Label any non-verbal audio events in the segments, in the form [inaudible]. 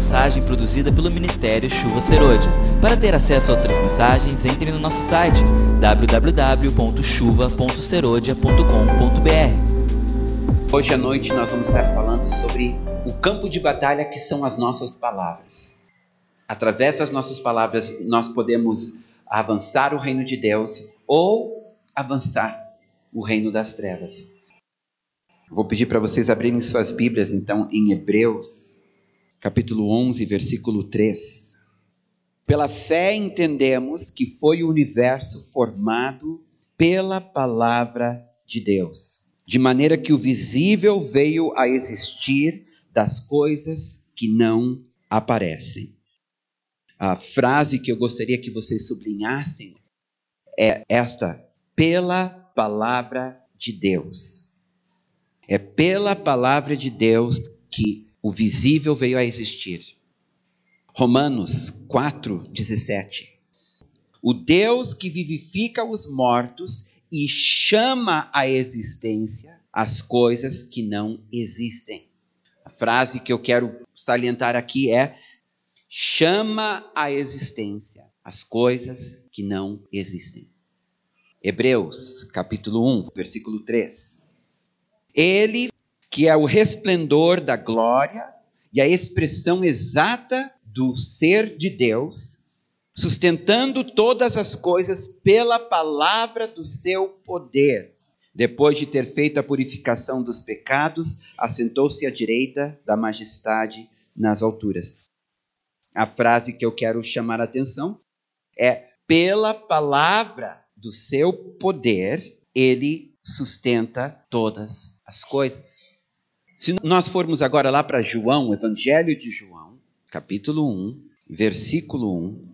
mensagem produzida pelo Ministério Chuva Serôdia. Para ter acesso a outras mensagens, entre no nosso site www.chuva.serodia.com.br. Hoje à noite nós vamos estar falando sobre o campo de batalha que são as nossas palavras. Através das nossas palavras nós podemos avançar o reino de Deus ou avançar o reino das trevas. Vou pedir para vocês abrirem suas Bíblias então em Hebreus, capítulo 11, versículo 3. Pela fé entendemos que foi o universo formado pela palavra de Deus, de maneira que o visível veio a existir das coisas que não aparecem. A frase que eu gostaria que vocês sublinhassem é esta: pela palavra de Deus. É pela palavra de Deus que o visível veio a existir. Romanos 4:17. O Deus que vivifica os mortos e chama à existência as coisas que não existem. A frase que eu quero salientar aqui é: chama à existência as coisas que não existem. Hebreus, capítulo 1, versículo 3. Ele, que é o resplendor da glória e a expressão exata do ser de Deus, sustentando todas as coisas pela palavra do seu poder. Depois de ter feito a purificação dos pecados, assentou-se à direita da majestade nas alturas. A frase que eu quero chamar a atenção é: pela palavra do seu poder, ele sustenta todas as coisas. Se nós formos agora lá para João, Evangelho de João, capítulo 1, versículo 1,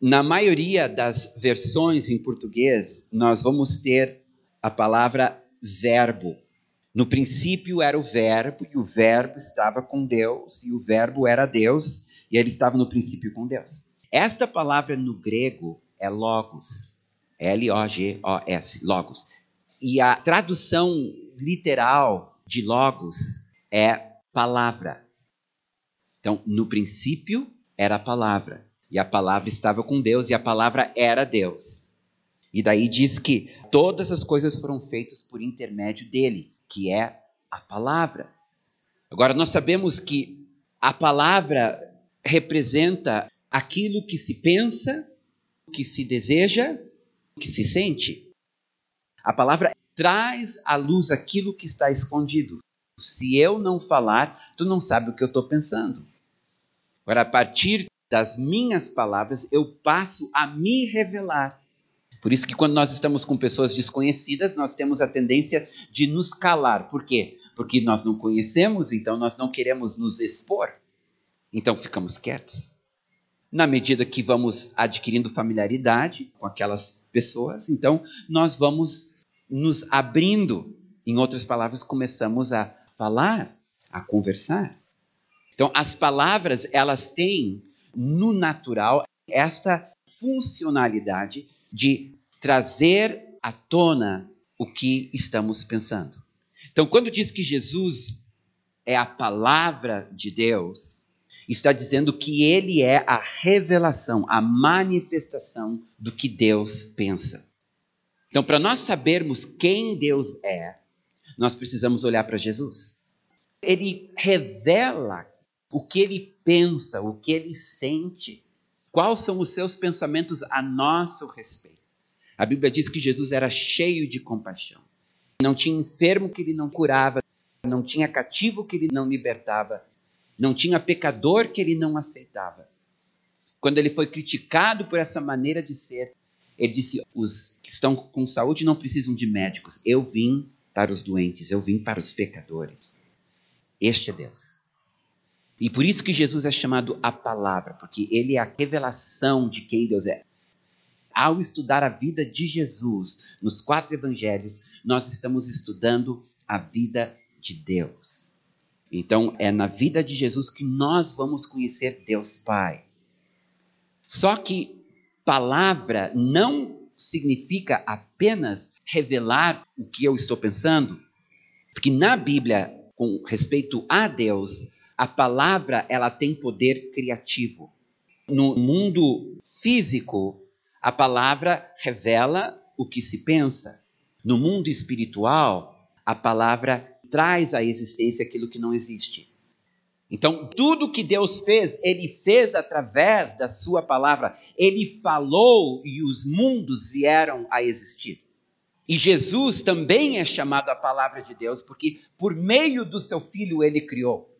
na maioria das versões em português, nós vamos ter a palavra verbo. No princípio era o verbo, e o verbo estava com Deus, e o verbo era Deus, e ele estava no princípio com Deus. Esta palavra no grego é logos. L-O-G-O-S, logos. E a tradução literal de logos é palavra. Então, no princípio era a palavra, e a palavra estava com Deus, e a palavra era Deus. E daí diz que todas as coisas foram feitas por intermédio dele, que é a palavra. Agora, nós sabemos que a palavra representa aquilo que se pensa, que se deseja, que se sente. A palavra traz à luz aquilo que está escondido. Se eu não falar, tu não sabe o que eu estou pensando. Agora, a partir das minhas palavras, eu passo a me revelar. Por isso que quando nós estamos com pessoas desconhecidas, nós temos a tendência de nos calar. Por quê? Porque nós não conhecemos, então nós não queremos nos expor. Então ficamos quietos. Na medida que vamos adquirindo familiaridade com aquelas pessoas, então nós vamos nos abrindo. Em outras palavras, começamos a falar, a conversar. Então, as palavras, elas têm no natural esta funcionalidade de trazer à tona o que estamos pensando. Então, quando diz que Jesus é a palavra de Deus, está dizendo que ele é a revelação, a manifestação do que Deus pensa. Então, para nós sabermos quem Deus é, nós precisamos olhar para Jesus. Ele revela o que ele pensa, o que ele sente, quais são os seus pensamentos a nosso respeito. A Bíblia diz que Jesus era cheio de compaixão. Não tinha enfermo que ele não curava, não tinha cativo que ele não libertava, não tinha pecador que ele não aceitava. Quando ele foi criticado por essa maneira de ser, ele disse: Os que estão com saúde não precisam de médicos. Eu vim para os doentes, eu vim para os pecadores. Este é Deus. E por isso que Jesus é chamado a palavra, porque ele é a revelação de quem Deus é. Ao estudar a vida de Jesus nos quatro evangelhos, nós estamos estudando a vida de Deus. Então, é na vida de Jesus que nós vamos conhecer Deus Pai. Só que palavra não significa apenas revelar o que eu estou pensando, porque na Bíblia, com respeito a Deus, A palavra, ela tem poder criativo. No mundo físico, a palavra revela o que se pensa. No mundo espiritual, a palavra traz à existência aquilo que não existe. Então, tudo que Deus fez, ele fez através da sua palavra. Ele falou e os mundos vieram a existir. E Jesus também é chamado a palavra de Deus, porque por meio do seu filho ele criou.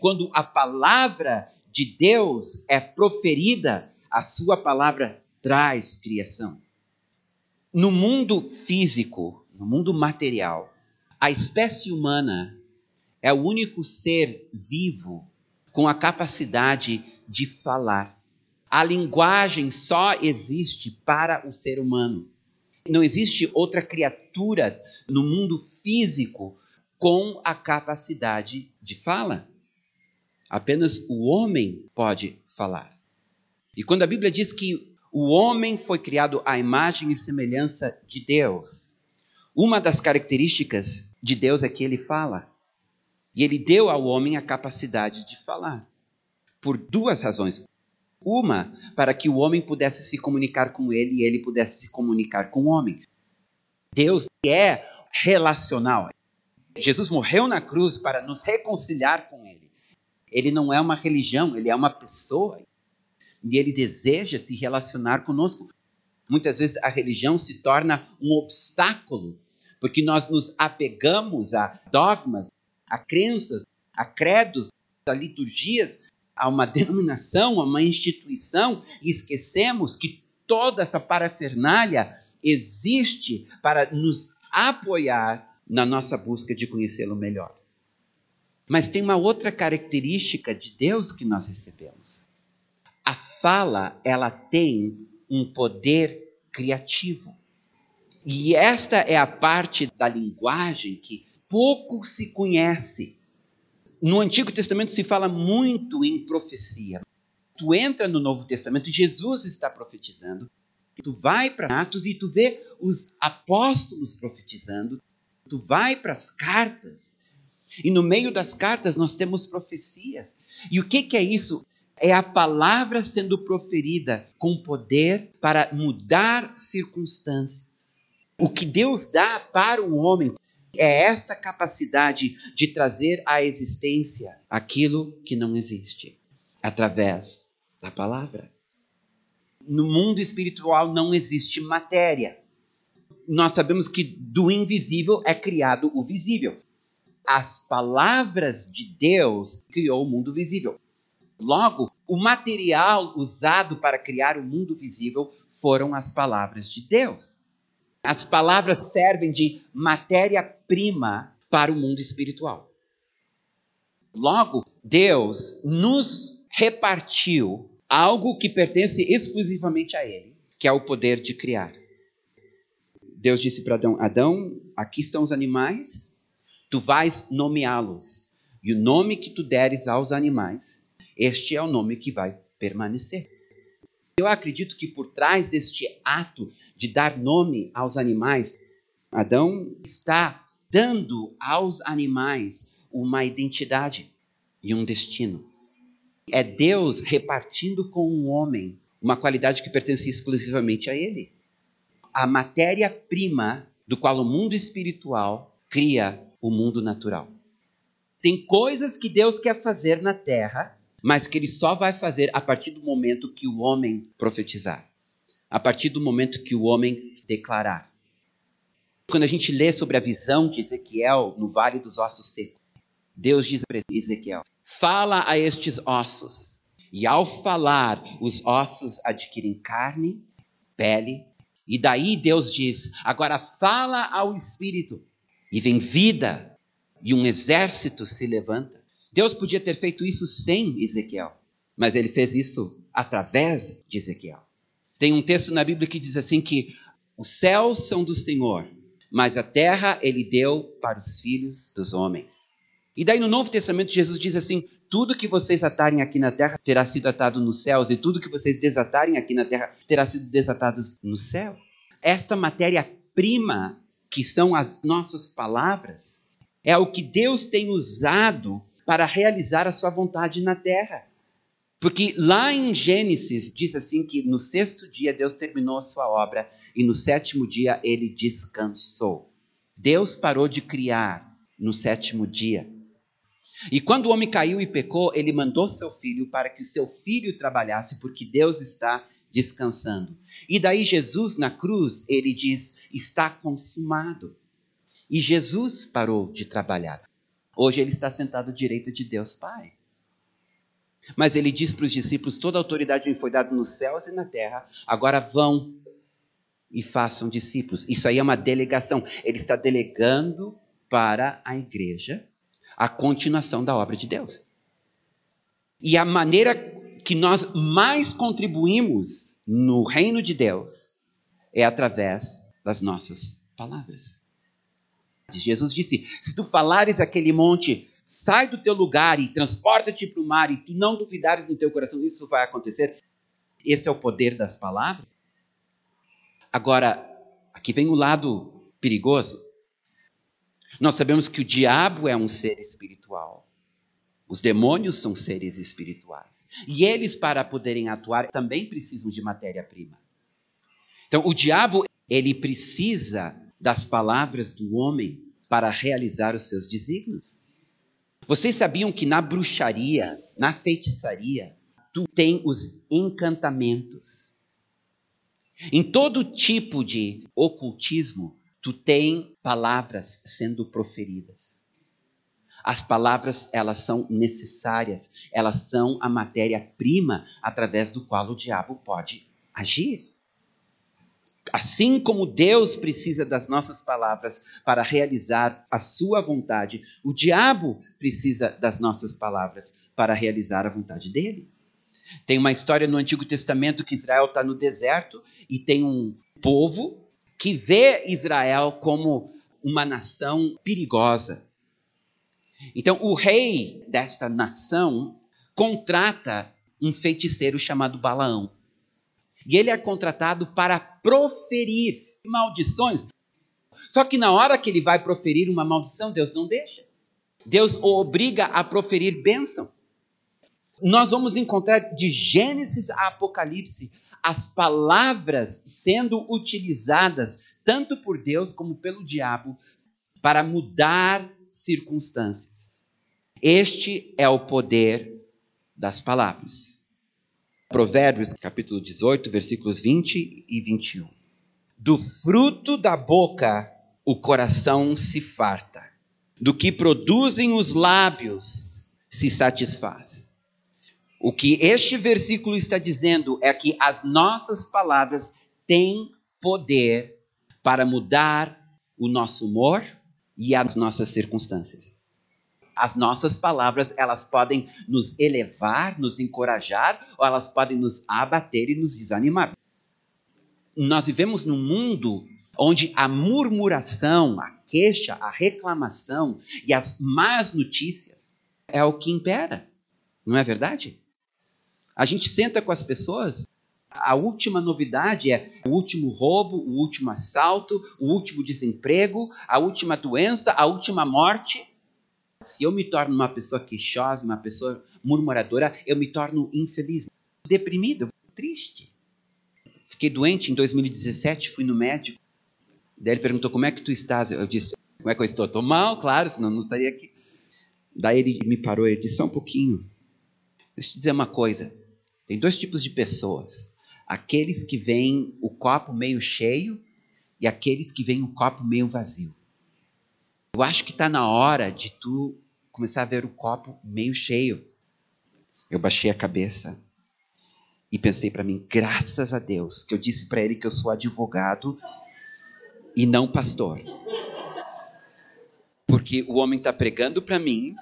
Quando a palavra de Deus é proferida, a sua palavra traz criação. No mundo físico, no mundo material, a espécie humana é o único ser vivo com a capacidade de falar. A linguagem só existe para o ser humano. Não existe outra criatura no mundo físico com a capacidade de fala. Apenas o homem pode falar. E quando a Bíblia diz que o homem foi criado à imagem e semelhança de Deus, uma das características de Deus é que ele fala. E ele deu ao homem a capacidade de falar. Por duas razões. Uma, para que o homem pudesse se comunicar com ele e ele pudesse se comunicar com o homem. Deus é relacional. Jesus morreu na cruz para nos reconciliar com ele. Ele não é uma religião, ele é uma pessoa. E ele deseja se relacionar conosco. Muitas vezes a religião se torna um obstáculo, porque nós nos apegamos a dogmas, a crenças, a credos, a liturgias, a uma [laughs] denominação, a uma instituição, e esquecemos que toda essa parafernália existe para nos apoiar na nossa busca de conhecê-lo melhor. Mas tem uma outra característica de Deus que nós recebemos. A fala, ela tem um poder criativo. E esta é a parte da linguagem que pouco se conhece. No Antigo Testamento se fala muito em profecia. Tu entra no Novo Testamento, Jesus está profetizando. Tu vai para Atos e tu vê os apóstolos profetizando. Tu vai para as cartas. E no meio das cartas nós temos profecias. E o que, que é isso? É a palavra sendo proferida com poder para mudar circunstâncias. O que Deus dá para o homem é esta capacidade de trazer à existência aquilo que não existe, através da palavra. No mundo espiritual não existe matéria. Nós sabemos que do invisível é criado o visível. As palavras de Deus criou o mundo visível. Logo, o material usado para criar o mundo visível foram as palavras de Deus. As palavras servem de matéria-prima para o mundo espiritual. Logo, Deus nos repartiu algo que pertence exclusivamente a Ele, que é o poder de criar. Deus disse para Adão: Adão, aqui estão os animais, tu vais nomeá-los. E o nome que tu deres aos animais, este é o nome que vai permanecer. Eu acredito que por trás deste ato de dar nome aos animais, Adão está dando aos animais uma identidade e um destino. É Deus repartindo com o homem uma qualidade que pertence exclusivamente a ele. A matéria-prima do qual o mundo espiritual cria o mundo natural. Tem coisas que Deus quer fazer na terra mas que ele só vai fazer a partir do momento que o homem profetizar, a partir do momento que o homem declarar. Quando a gente lê sobre a visão de Ezequiel no Vale dos Ossos Secos, Deus diz para Ezequiel: fala a estes ossos, e ao falar, os ossos adquirem carne, pele, e daí Deus diz: agora fala ao espírito, e vem vida, e um exército se levanta. Deus podia ter feito isso sem Ezequiel, mas ele fez isso através de Ezequiel. Tem um texto na Bíblia que diz assim que os céus são do Senhor, mas a terra ele deu para os filhos dos homens. E daí no Novo Testamento Jesus diz assim: tudo que vocês atarem aqui na terra terá sido atado nos céus, e tudo que vocês desatarem aqui na terra terá sido desatado no céu. Esta matéria-prima, que são as nossas palavras, é o que Deus tem usado para realizar a sua vontade na terra. Porque lá em Gênesis diz assim que no sexto dia Deus terminou a sua obra e no sétimo dia ele descansou. Deus parou de criar no sétimo dia. E quando o homem caiu e pecou, ele mandou seu filho para que o seu filho trabalhasse, porque Deus está descansando. E daí Jesus na cruz, ele diz: está consumado. E Jesus parou de trabalhar. Hoje ele está sentado à direita de Deus Pai. Mas ele diz para os discípulos: toda a autoridade me foi dada nos céus e na terra, agora vão e façam discípulos. Isso aí é uma delegação. Ele está delegando para a igreja a continuação da obra de Deus. E a maneira que nós mais contribuímos no reino de Deus é através das nossas palavras. Jesus disse: Se tu falares aquele monte, sai do teu lugar e transporta-te para o mar, e tu não duvidares no teu coração, isso vai acontecer. Esse é o poder das palavras. Agora, aqui vem o lado perigoso. Nós sabemos que o diabo é um ser espiritual. Os demônios são seres espirituais. E eles, para poderem atuar, também precisam de matéria-prima. Então, o diabo, ele precisa das palavras do homem para realizar os seus desígnios. Vocês sabiam que na bruxaria, na feitiçaria, tu tem os encantamentos. Em todo tipo de ocultismo, tu tem palavras sendo proferidas. As palavras, elas são necessárias, elas são a matéria-prima através do qual o diabo pode agir. Assim como Deus precisa das nossas palavras para realizar a sua vontade, o diabo precisa das nossas palavras para realizar a vontade dele. Tem uma história no Antigo Testamento que Israel está no deserto e tem um povo que vê Israel como uma nação perigosa. Então, o rei desta nação contrata um feiticeiro chamado Balaão. E ele é contratado para proferir maldições. Só que na hora que ele vai proferir uma maldição, Deus não deixa. Deus o obriga a proferir bênção. Nós vamos encontrar de Gênesis a Apocalipse as palavras sendo utilizadas tanto por Deus como pelo diabo para mudar circunstâncias. Este é o poder das palavras. Provérbios, capítulo 18, versículos 20 e 21. Do fruto da boca o coração se farta, do que produzem os lábios se satisfaz. O que este versículo está dizendo é que as nossas palavras têm poder para mudar o nosso humor e as nossas circunstâncias as nossas palavras, elas podem nos elevar, nos encorajar, ou elas podem nos abater e nos desanimar. Nós vivemos num mundo onde a murmuração, a queixa, a reclamação e as más notícias é o que impera. Não é verdade? A gente senta com as pessoas, a última novidade é o último roubo, o último assalto, o último desemprego, a última doença, a última morte. Se eu me torno uma pessoa queixosa, uma pessoa murmuradora, eu me torno infeliz, deprimido, triste. Fiquei doente em 2017, fui no médico. Daí ele perguntou: Como é que tu estás? Eu disse: Como é que eu estou? Estou mal, claro, senão não estaria aqui. Daí ele me parou e disse: Só um pouquinho. Deixa eu te dizer uma coisa: tem dois tipos de pessoas. Aqueles que veem o copo meio cheio e aqueles que veem o copo meio vazio. Eu acho que está na hora de tu começar a ver o copo meio cheio. Eu baixei a cabeça e pensei para mim, graças a Deus, que eu disse para ele que eu sou advogado e não pastor. Porque o homem está pregando para mim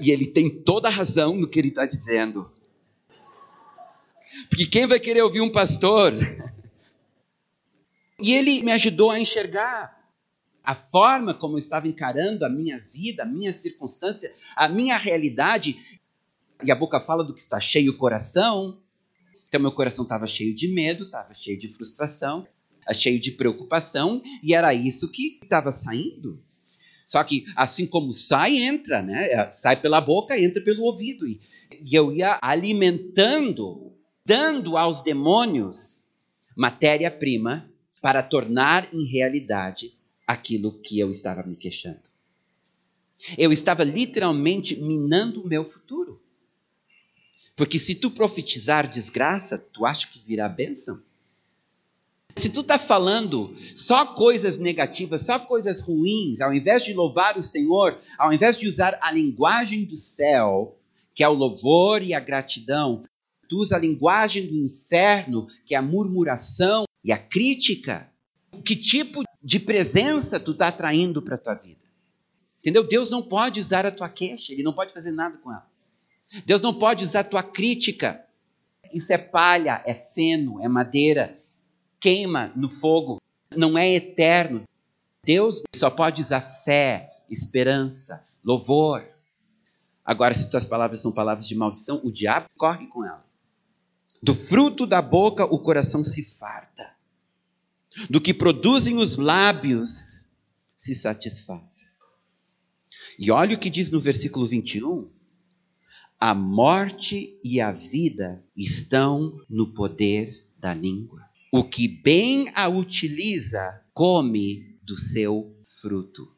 e ele tem toda a razão no que ele está dizendo. Porque quem vai querer ouvir um pastor? [laughs] E ele me ajudou a enxergar a forma como eu estava encarando a minha vida, a minha circunstância, a minha realidade. E a boca fala do que está cheio o coração. Então, meu coração estava cheio de medo, estava cheio de frustração, cheio de preocupação, e era isso que estava saindo. Só que assim como sai, entra, né? É, sai pela boca, entra pelo ouvido. E, e eu ia alimentando, dando aos demônios matéria-prima para tornar em realidade aquilo que eu estava me queixando. Eu estava literalmente minando o meu futuro. Porque se tu profetizar desgraça, tu acha que virá bênção? Se tu está falando só coisas negativas, só coisas ruins, ao invés de louvar o Senhor, ao invés de usar a linguagem do céu, que é o louvor e a gratidão, tu usa a linguagem do inferno, que é a murmuração e a crítica. Que tipo de presença tu está atraindo para a tua vida? Entendeu? Deus não pode usar a tua queixa, ele não pode fazer nada com ela. Deus não pode usar a tua crítica. Isso é palha, é feno, é madeira, queima no fogo, não é eterno. Deus só pode usar fé, esperança, louvor. Agora, se tuas palavras são palavras de maldição, o diabo corre com elas. Do fruto da boca o coração se farta. Do que produzem os lábios se satisfaz. E olha o que diz no versículo 21. A morte e a vida estão no poder da língua. O que bem a utiliza, come do seu fruto.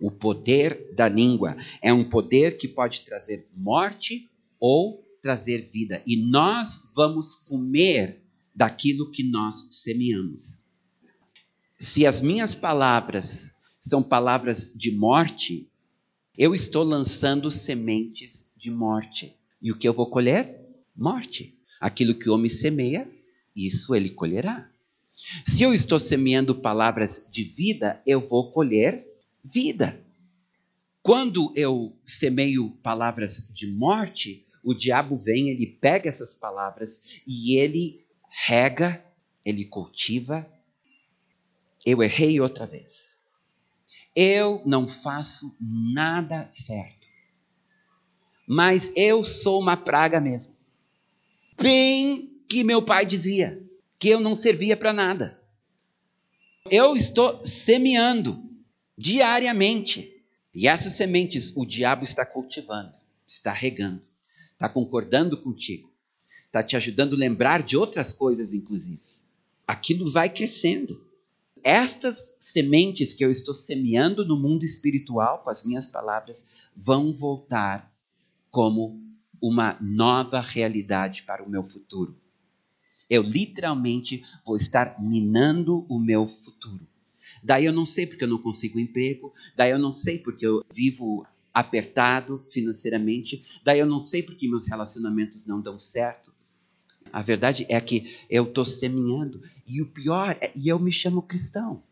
O poder da língua é um poder que pode trazer morte ou trazer vida. E nós vamos comer daquilo que nós semeamos. Se as minhas palavras são palavras de morte, eu estou lançando sementes de morte. E o que eu vou colher? Morte. Aquilo que o homem semeia, isso ele colherá. Se eu estou semeando palavras de vida, eu vou colher vida. Quando eu semeio palavras de morte, o diabo vem, ele pega essas palavras e ele rega, ele cultiva. Eu errei outra vez. Eu não faço nada certo. Mas eu sou uma praga mesmo. Bem que meu pai dizia que eu não servia para nada. Eu estou semeando diariamente. E essas sementes o diabo está cultivando, está regando, está concordando contigo, está te ajudando a lembrar de outras coisas, inclusive. Aquilo vai crescendo. Estas sementes que eu estou semeando no mundo espiritual com as minhas palavras vão voltar como uma nova realidade para o meu futuro eu literalmente vou estar minando o meu futuro. Daí eu não sei porque eu não consigo emprego, daí eu não sei porque eu vivo apertado financeiramente, daí eu não sei porque meus relacionamentos não dão certo. A verdade é que eu estou semeando, e o pior é, e eu me chamo cristão.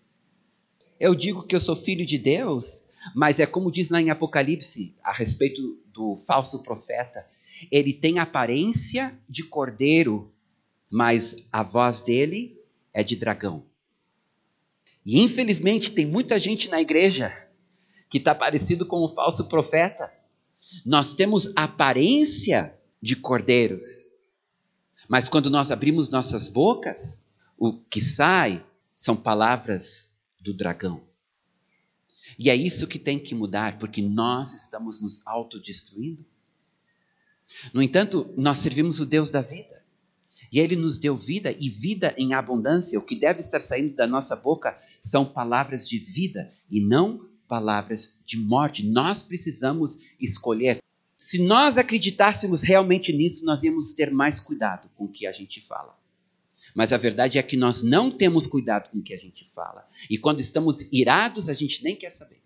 Eu digo que eu sou filho de Deus, mas é como diz lá em Apocalipse a respeito do falso profeta, ele tem aparência de cordeiro, mas a voz dele é de dragão. E infelizmente tem muita gente na igreja que está parecido com o falso profeta. Nós temos aparência de cordeiros, mas quando nós abrimos nossas bocas, o que sai são palavras do dragão. E é isso que tem que mudar, porque nós estamos nos autodestruindo. No entanto, nós servimos o Deus da vida. E Ele nos deu vida e vida em abundância. O que deve estar saindo da nossa boca são palavras de vida e não palavras de morte. Nós precisamos escolher. Se nós acreditássemos realmente nisso, nós íamos ter mais cuidado com o que a gente fala. Mas a verdade é que nós não temos cuidado com o que a gente fala. E quando estamos irados, a gente nem quer saber.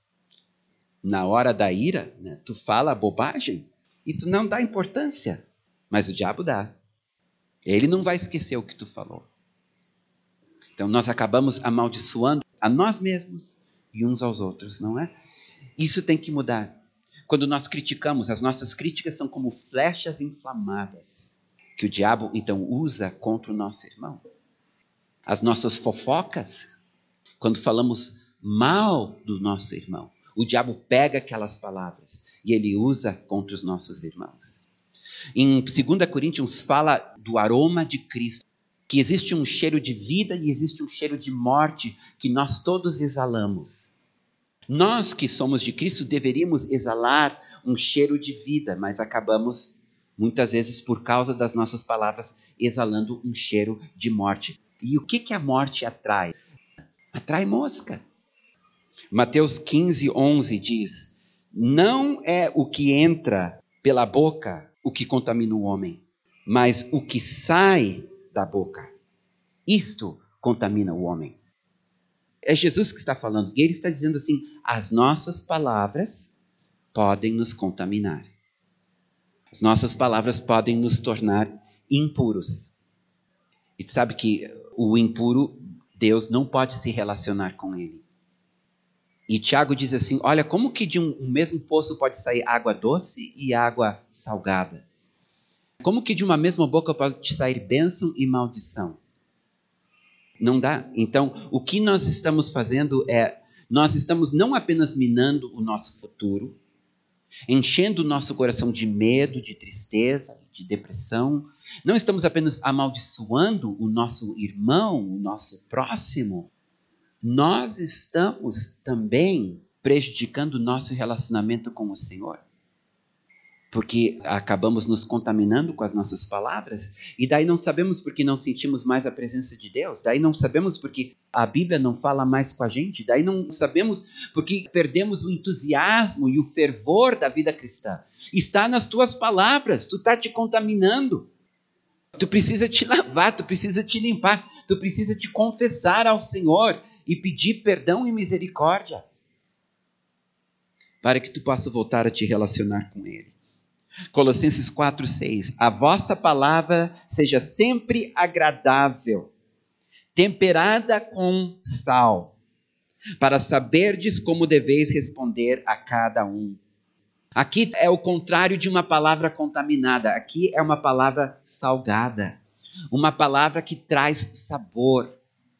Na hora da ira, né, tu fala bobagem e tu não dá importância. Mas o diabo dá. Ele não vai esquecer o que tu falou. Então nós acabamos amaldiçoando a nós mesmos e uns aos outros, não é? Isso tem que mudar. Quando nós criticamos, as nossas críticas são como flechas inflamadas que o diabo então usa contra o nosso irmão. As nossas fofocas, quando falamos mal do nosso irmão, o diabo pega aquelas palavras e ele usa contra os nossos irmãos. Em 2 Coríntios fala do aroma de Cristo, que existe um cheiro de vida e existe um cheiro de morte que nós todos exalamos. Nós que somos de Cristo deveríamos exalar um cheiro de vida, mas acabamos, muitas vezes, por causa das nossas palavras, exalando um cheiro de morte. E o que, que a morte atrai? Atrai mosca. Mateus 15, 11 diz: Não é o que entra pela boca o que contamina o homem, mas o que sai da boca. Isto contamina o homem. É Jesus que está falando, e ele está dizendo assim: as nossas palavras podem nos contaminar. As nossas palavras podem nos tornar impuros. E tu sabe que o impuro, Deus não pode se relacionar com ele. E Tiago diz assim: olha, como que de um, um mesmo poço pode sair água doce e água salgada? Como que de uma mesma boca pode sair bênção e maldição? Não dá. Então, o que nós estamos fazendo é, nós estamos não apenas minando o nosso futuro, enchendo o nosso coração de medo, de tristeza, de depressão. Não estamos apenas amaldiçoando o nosso irmão, o nosso próximo. Nós estamos também prejudicando o nosso relacionamento com o Senhor porque acabamos nos contaminando com as nossas palavras, e daí não sabemos porque não sentimos mais a presença de Deus, daí não sabemos porque a Bíblia não fala mais com a gente, daí não sabemos porque perdemos o entusiasmo e o fervor da vida cristã. Está nas tuas palavras, tu está te contaminando. Tu precisa te lavar, tu precisa te limpar, tu precisa te confessar ao Senhor e pedir perdão e misericórdia para que tu possa voltar a te relacionar com Ele. Colossenses 4:6 A vossa palavra seja sempre agradável, temperada com sal, para saberdes como deveis responder a cada um. Aqui é o contrário de uma palavra contaminada, aqui é uma palavra salgada, uma palavra que traz sabor.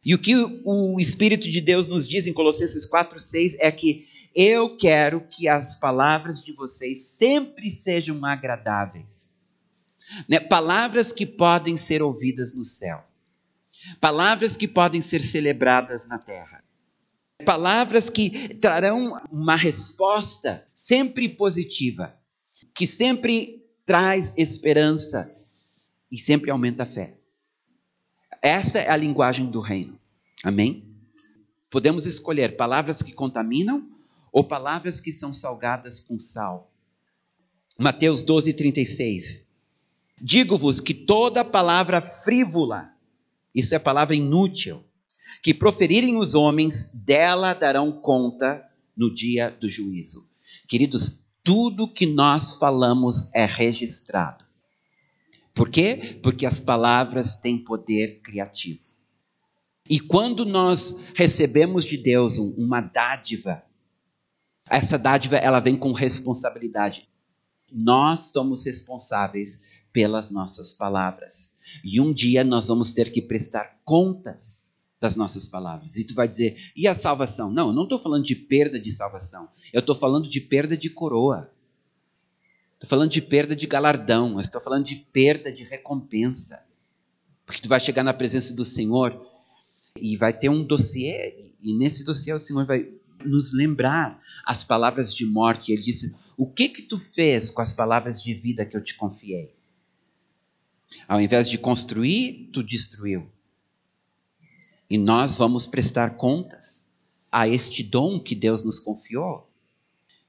E o que o Espírito de Deus nos diz em Colossenses 4:6 é que eu quero que as palavras de vocês sempre sejam agradáveis. Né? Palavras que podem ser ouvidas no céu. Palavras que podem ser celebradas na terra. Palavras que trarão uma resposta sempre positiva, que sempre traz esperança e sempre aumenta a fé. Esta é a linguagem do reino. Amém? Podemos escolher palavras que contaminam ou palavras que são salgadas com sal. Mateus 12, 36. Digo-vos que toda palavra frívola, isso é palavra inútil, que proferirem os homens, dela darão conta no dia do juízo. Queridos, tudo que nós falamos é registrado. Por quê? Porque as palavras têm poder criativo. E quando nós recebemos de Deus uma dádiva, essa dádiva ela vem com responsabilidade. Nós somos responsáveis pelas nossas palavras. E um dia nós vamos ter que prestar contas das nossas palavras. E tu vai dizer, e a salvação? Não, eu não estou falando de perda de salvação. Eu estou falando de perda de coroa. Estou falando de perda de galardão. estou falando de perda de recompensa. Porque tu vai chegar na presença do Senhor e vai ter um dossiê. E nesse dossiê o Senhor vai nos lembrar as palavras de morte. Ele disse: O que que tu fez com as palavras de vida que eu te confiei? Ao invés de construir, tu destruiu. E nós vamos prestar contas a este dom que Deus nos confiou.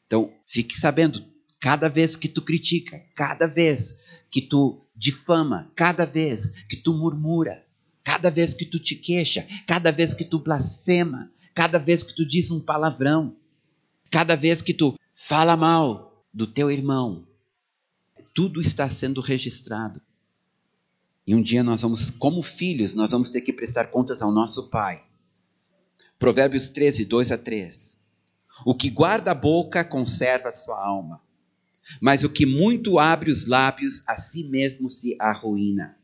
Então, fique sabendo, cada vez que tu critica, cada vez que tu difama, cada vez que tu murmura, cada vez que tu te queixa, cada vez que tu blasfema, cada vez que tu diz um palavrão, cada vez que tu fala mal do teu irmão, tudo está sendo registrado. E um dia nós vamos, como filhos, nós vamos ter que prestar contas ao nosso Pai. Provérbios 13, 2 a 3. O que guarda a boca conserva a sua alma, mas o que muito abre os lábios a si mesmo se arruína.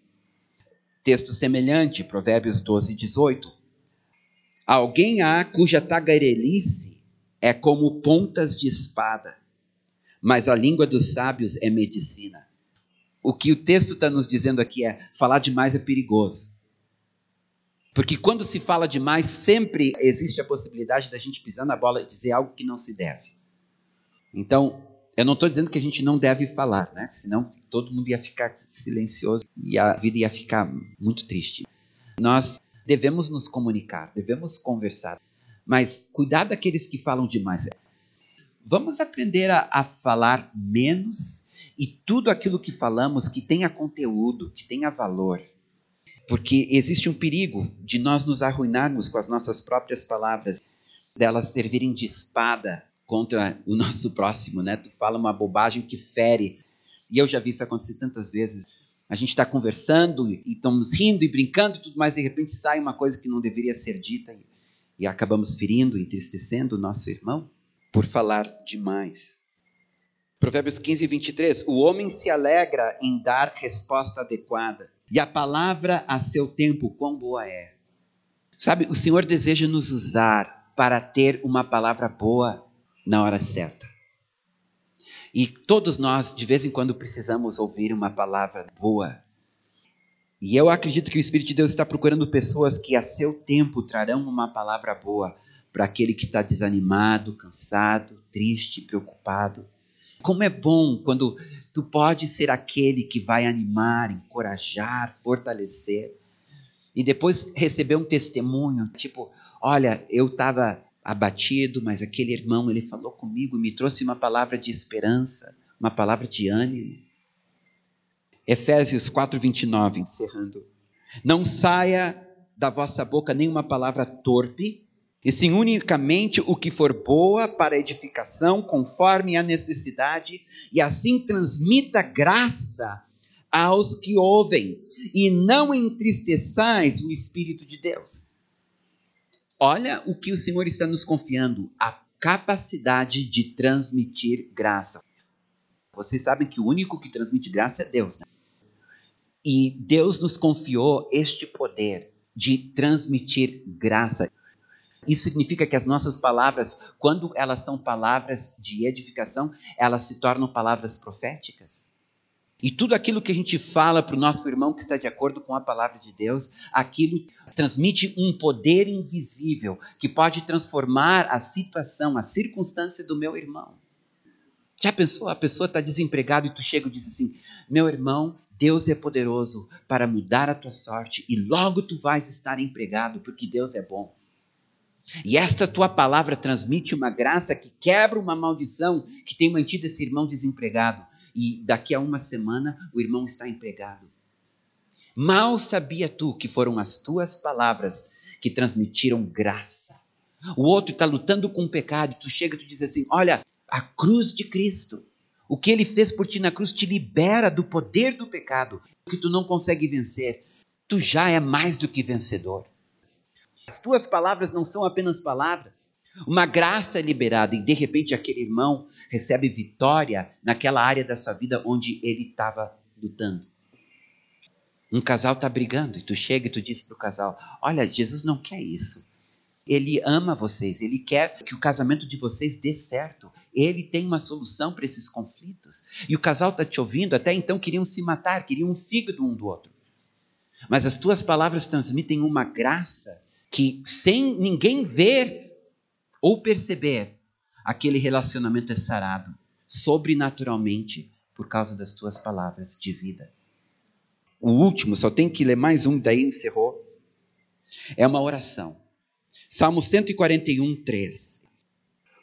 Texto semelhante, Provérbios 12, 18. Alguém há cuja tagarelice é como pontas de espada, mas a língua dos sábios é medicina. O que o texto está nos dizendo aqui é: falar demais é perigoso. Porque quando se fala demais, sempre existe a possibilidade da gente pisar na bola e dizer algo que não se deve. Então, eu não estou dizendo que a gente não deve falar, né? Senão todo mundo ia ficar silencioso e a vida ia ficar muito triste. Nós devemos nos comunicar, devemos conversar, mas cuidar daqueles que falam demais. Vamos aprender a, a falar menos e tudo aquilo que falamos que tenha conteúdo, que tenha valor. Porque existe um perigo de nós nos arruinarmos com as nossas próprias palavras, delas servirem de espada contra o [laughs] nosso próximo, né? Tu fala uma bobagem que fere. E eu já vi isso acontecer tantas vezes. A gente está conversando e estamos rindo e brincando e tudo mais, e de repente sai uma coisa que não deveria ser dita e, e acabamos ferindo, entristecendo o nosso irmão por falar demais. Provérbios 15, 23. O homem se alegra em dar resposta adequada, e a palavra a seu tempo, quão boa é. Sabe, o Senhor deseja nos usar para ter uma palavra boa na hora certa. E todos nós, de vez em quando, precisamos ouvir uma palavra boa. E eu acredito que o Espírito de Deus está procurando pessoas que, a seu tempo, trarão uma palavra boa para aquele que está desanimado, cansado, triste, preocupado. Como é bom quando tu pode ser aquele que vai animar, encorajar, fortalecer. E depois receber um testemunho, tipo, olha, eu estava abatido, mas aquele irmão, ele falou comigo e me trouxe uma palavra de esperança, uma palavra de ânimo. Efésios 4:29, encerrando. Não saia da vossa boca nenhuma palavra torpe, e sim unicamente o que for boa para edificação, conforme a necessidade, e assim transmita graça aos que ouvem, e não entristeçais o Espírito de Deus. Olha o que o Senhor está nos confiando: a capacidade de transmitir graça. Vocês sabem que o único que transmite graça é Deus. Né? E Deus nos confiou este poder de transmitir graça. Isso significa que as nossas palavras, quando elas são palavras de edificação, elas se tornam palavras proféticas. E tudo aquilo que a gente fala para o nosso irmão que está de acordo com a palavra de Deus, aquilo transmite um poder invisível que pode transformar a situação, a circunstância do meu irmão. Já pensou? A pessoa está desempregada e tu chega e diz assim: Meu irmão, Deus é poderoso para mudar a tua sorte e logo tu vais estar empregado porque Deus é bom. E esta tua palavra transmite uma graça que quebra uma maldição que tem mantido esse irmão desempregado e daqui a uma semana o irmão está empregado. Mal sabia tu que foram as tuas palavras que transmitiram graça. O outro está lutando com o pecado, tu chega e tu diz assim: Olha, a cruz de Cristo, o que ele fez por ti na cruz te libera do poder do pecado, que tu não consegue vencer. Tu já é mais do que vencedor. As tuas palavras não são apenas palavras, uma graça é liberada e de repente aquele irmão recebe vitória naquela área da sua vida onde ele estava lutando. Um casal está brigando e tu chega e tu diz para o casal: Olha, Jesus não quer isso. Ele ama vocês, ele quer que o casamento de vocês dê certo. Ele tem uma solução para esses conflitos. E o casal está te ouvindo, até então queriam se matar, queriam um fígado um do outro. Mas as tuas palavras transmitem uma graça que, sem ninguém ver, ou perceber aquele relacionamento é sarado sobrenaturalmente por causa das tuas palavras de vida. O último, só tem que ler mais um, daí encerrou. É uma oração. Salmo 141, 3.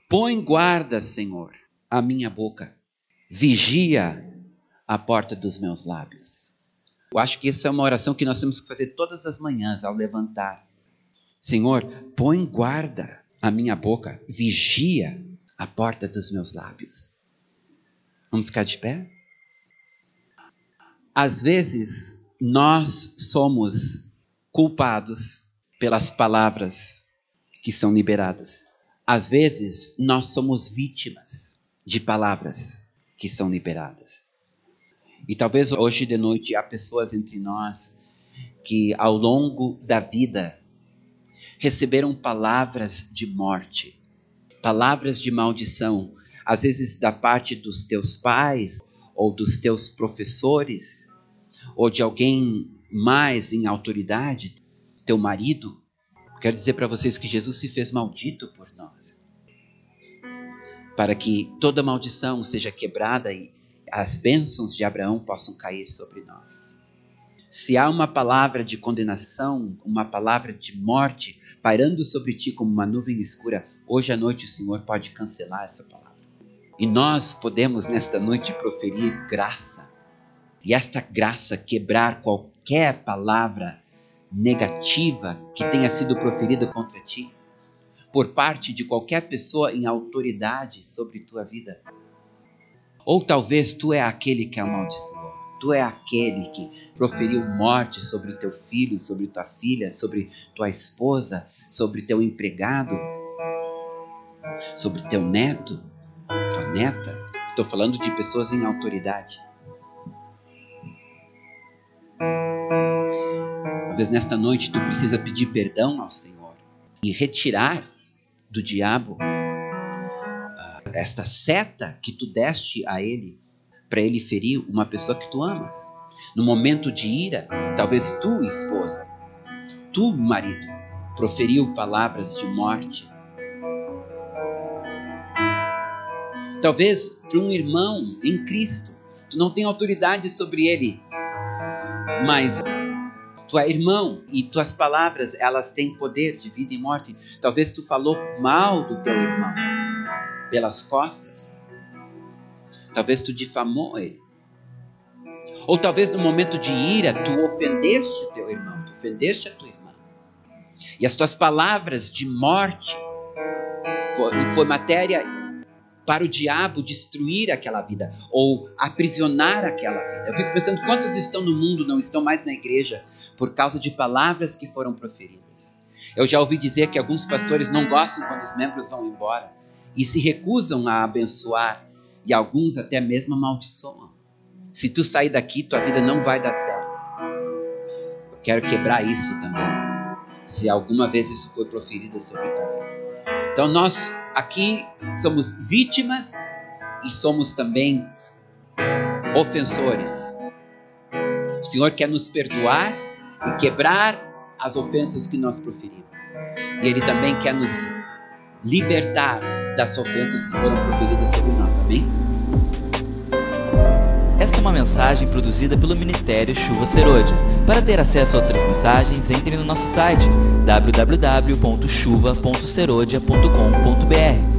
Põe guarda, Senhor, a minha boca, vigia a porta dos meus lábios. Eu acho que essa é uma oração que nós temos que fazer todas as manhãs ao levantar. Senhor, põe guarda a minha boca, vigia a porta dos meus lábios. Vamos ficar de pé? Às vezes, nós somos culpados pelas palavras que são liberadas. Às vezes, nós somos vítimas de palavras que são liberadas. E talvez hoje de noite há pessoas entre nós que ao longo da vida receberam palavras de morte, palavras de maldição, às vezes da parte dos teus pais ou dos teus professores ou de alguém mais em autoridade. teu marido, quero dizer para vocês que Jesus se fez maldito por nós. Para que toda maldição seja quebrada e as bênçãos de Abraão possam cair sobre nós. Se há uma palavra de condenação, uma palavra de morte pairando sobre ti como uma nuvem escura, hoje à noite o Senhor pode cancelar essa palavra. E nós podemos nesta noite proferir graça. E esta graça quebrar qualquer palavra negativa que tenha sido proferida contra ti por parte de qualquer pessoa em autoridade sobre tua vida. Ou talvez tu é aquele que amaldiçoou. Tu é aquele que proferiu morte sobre o teu filho, sobre tua filha, sobre tua esposa, sobre teu empregado, sobre teu neto, tua neta. Estou falando de pessoas em autoridade. Talvez nesta noite tu precisa pedir perdão ao Senhor e retirar do diabo esta seta que tu deste a ele para ele ferir uma pessoa que tu amas. No momento de ira, talvez tu, esposa, tu, marido, proferiu palavras de morte. Talvez para um irmão em Cristo, tu não tem autoridade sobre ele, mas tu é irmão e tuas palavras elas têm poder de vida e morte. Talvez tu falou mal do teu irmão pelas costas. Talvez tu difamou ele. Ou talvez no momento de ira tu ofendeste teu irmão, tu ofendeste a tua irmã. E as tuas palavras de morte foi, foi matéria para o diabo destruir aquela vida ou aprisionar aquela vida. Eu fico pensando quantos estão no mundo, não estão mais na igreja por causa de palavras que foram proferidas. Eu já ouvi dizer que alguns pastores não gostam quando os membros vão embora e se recusam a abençoar e alguns até mesmo amaldiçoam. Se tu sair daqui, tua vida não vai dar certo. Eu quero quebrar isso também. Se alguma vez isso foi proferido sobre tua vida. Então nós aqui somos vítimas e somos também ofensores. O Senhor quer nos perdoar e quebrar as ofensas que nós proferimos. E Ele também quer nos libertar das ofensas que foram proferidas sobre nós. Amém? Esta é uma mensagem produzida pelo Ministério Chuva Serôdia. Para ter acesso a outras mensagens, entre no nosso site www.chuva.serodia.com.br